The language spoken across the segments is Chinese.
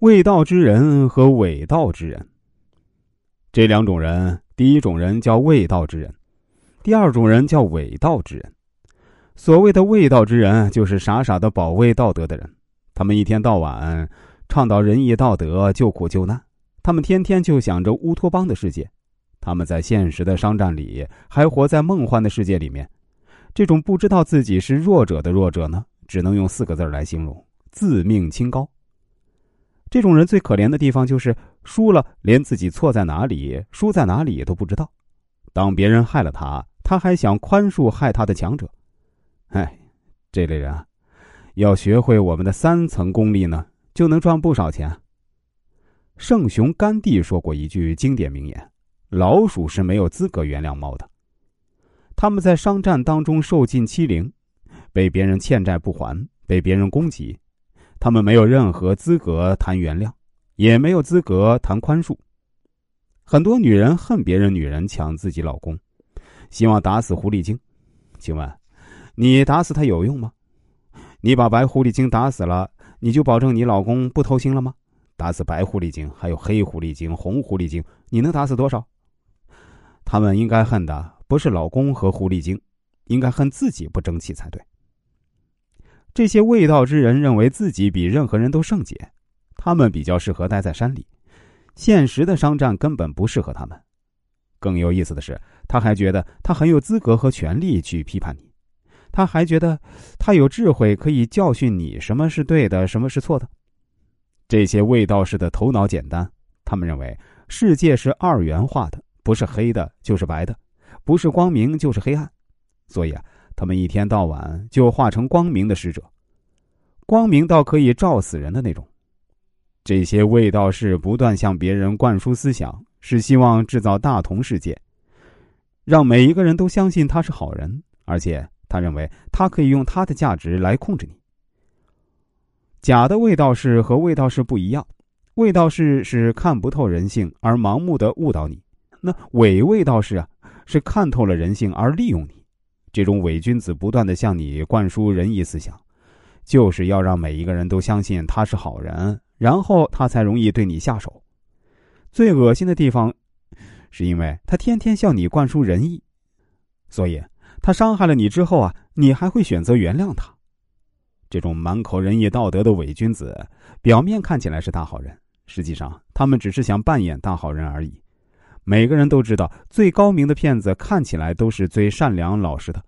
卫道之人和伪道之人，这两种人，第一种人叫卫道之人，第二种人叫伪道之人。所谓的卫道之人，就是傻傻的保卫道德的人。他们一天到晚倡导仁义道德、救苦救难，他们天天就想着乌托邦的世界。他们在现实的商战里，还活在梦幻的世界里面。这种不知道自己是弱者的弱者呢，只能用四个字来形容：自命清高。这种人最可怜的地方就是输了，连自己错在哪里、输在哪里都不知道。当别人害了他，他还想宽恕害他的强者。哎，这类人啊，要学会我们的三层功力呢，就能赚不少钱。圣雄甘地说过一句经典名言：“老鼠是没有资格原谅猫的。”他们在商战当中受尽欺凌，被别人欠债不还，被别人攻击。他们没有任何资格谈原谅，也没有资格谈宽恕。很多女人恨别人女人抢自己老公，希望打死狐狸精。请问，你打死他有用吗？你把白狐狸精打死了，你就保证你老公不偷腥了吗？打死白狐狸精，还有黑狐狸精、红狐狸精，你能打死多少？他们应该恨的不是老公和狐狸精，应该恨自己不争气才对。这些卫道之人认为自己比任何人都圣洁，他们比较适合待在山里，现实的商战根本不适合他们。更有意思的是，他还觉得他很有资格和权利去批判你，他还觉得他有智慧可以教训你什么是对的，什么是错的。这些卫道士的头脑简单，他们认为世界是二元化的，不是黑的就是白的，不是光明就是黑暗，所以啊。他们一天到晚就化成光明的使者，光明到可以照死人的那种。这些卫道士不断向别人灌输思想，是希望制造大同世界，让每一个人都相信他是好人，而且他认为他可以用他的价值来控制你。假的卫道士和卫道士不一样，卫道士是看不透人性而盲目的误导你，那伪卫道士啊是看透了人性而利用你。这种伪君子不断的向你灌输仁义思想，就是要让每一个人都相信他是好人，然后他才容易对你下手。最恶心的地方，是因为他天天向你灌输仁义，所以他伤害了你之后啊，你还会选择原谅他。这种满口仁义道德的伪君子，表面看起来是大好人，实际上他们只是想扮演大好人而已。每个人都知道，最高明的骗子看起来都是最善良老实的。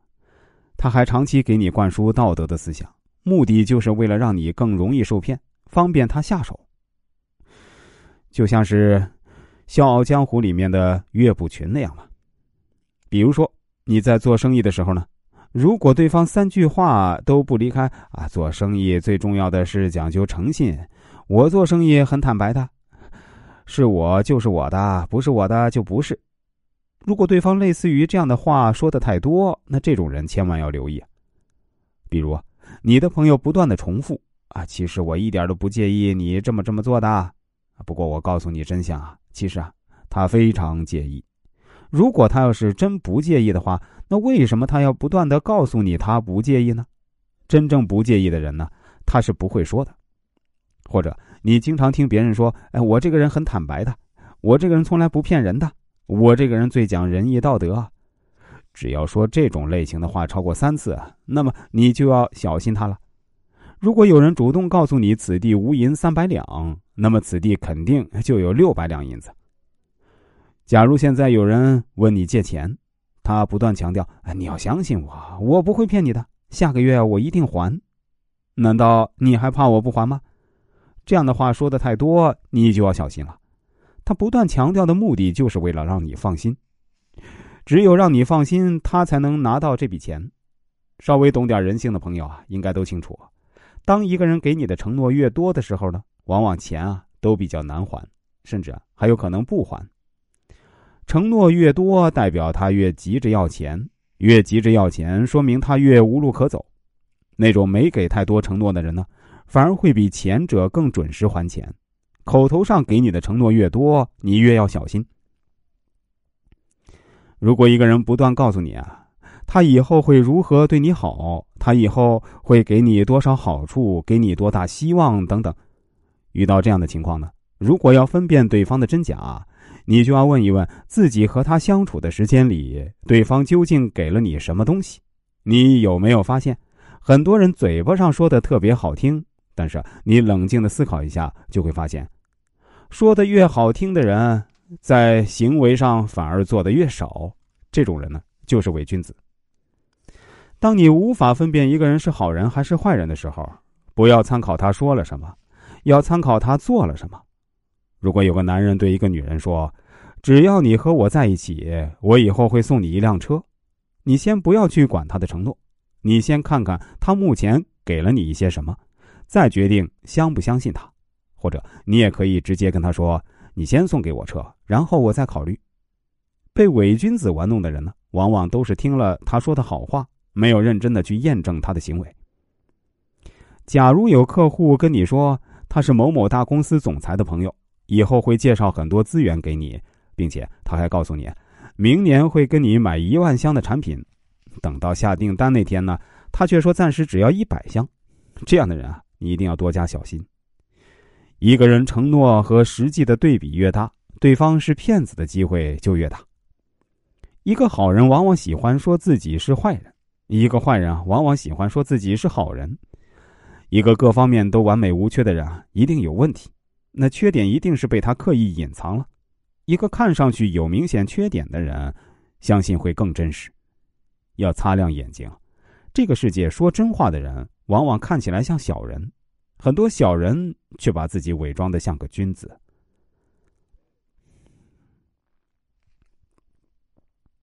他还长期给你灌输道德的思想，目的就是为了让你更容易受骗，方便他下手。就像是《笑傲江湖》里面的岳不群那样吧。比如说你在做生意的时候呢，如果对方三句话都不离开啊，做生意最重要的是讲究诚信，我做生意很坦白的。是我就是我的，不是我的就不是。如果对方类似于这样的话说的太多，那这种人千万要留意。比如，你的朋友不断的重复啊，其实我一点都不介意你这么这么做的。不过我告诉你真相啊，其实啊，他非常介意。如果他要是真不介意的话，那为什么他要不断的告诉你他不介意呢？真正不介意的人呢，他是不会说的。或者你经常听别人说：“哎，我这个人很坦白的，我这个人从来不骗人的，我这个人最讲仁义道德。”只要说这种类型的话超过三次，那么你就要小心他了。如果有人主动告诉你此地无银三百两，那么此地肯定就有六百两银子。假如现在有人问你借钱，他不断强调：“哎你要相信我，我不会骗你的，下个月我一定还。”难道你还怕我不还吗？这样的话说的太多，你就要小心了。他不断强调的目的，就是为了让你放心。只有让你放心，他才能拿到这笔钱。稍微懂点人性的朋友啊，应该都清楚：当一个人给你的承诺越多的时候呢，往往钱啊都比较难还，甚至还有可能不还。承诺越多，代表他越急着要钱，越急着要钱，说明他越无路可走。那种没给太多承诺的人呢？反而会比前者更准时还钱，口头上给你的承诺越多，你越要小心。如果一个人不断告诉你啊，他以后会如何对你好，他以后会给你多少好处，给你多大希望等等，遇到这样的情况呢，如果要分辨对方的真假，你就要问一问自己和他相处的时间里，对方究竟给了你什么东西？你有没有发现，很多人嘴巴上说的特别好听，但是你冷静的思考一下，就会发现，说的越好听的人，在行为上反而做的越少。这种人呢，就是伪君子。当你无法分辨一个人是好人还是坏人的时候，不要参考他说了什么，要参考他做了什么。如果有个男人对一个女人说：“只要你和我在一起，我以后会送你一辆车。”你先不要去管他的承诺，你先看看他目前给了你一些什么，再决定相不相信他。或者你也可以直接跟他说：“你先送给我车，然后我再考虑。”被伪君子玩弄的人呢，往往都是听了他说的好话，没有认真的去验证他的行为。假如有客户跟你说他是某某大公司总裁的朋友，以后会介绍很多资源给你，并且他还告诉你，明年会跟你买一万箱的产品，等到下订单那天呢，他却说暂时只要一百箱。这样的人啊，你一定要多加小心。一个人承诺和实际的对比越大，对方是骗子的机会就越大。一个好人往往喜欢说自己是坏人，一个坏人啊，往往喜欢说自己是好人。一个各方面都完美无缺的人啊，一定有问题，那缺点一定是被他刻意隐藏了。一个看上去有明显缺点的人，相信会更真实。要擦亮眼睛，这个世界说真话的人，往往看起来像小人，很多小人却把自己伪装的像个君子。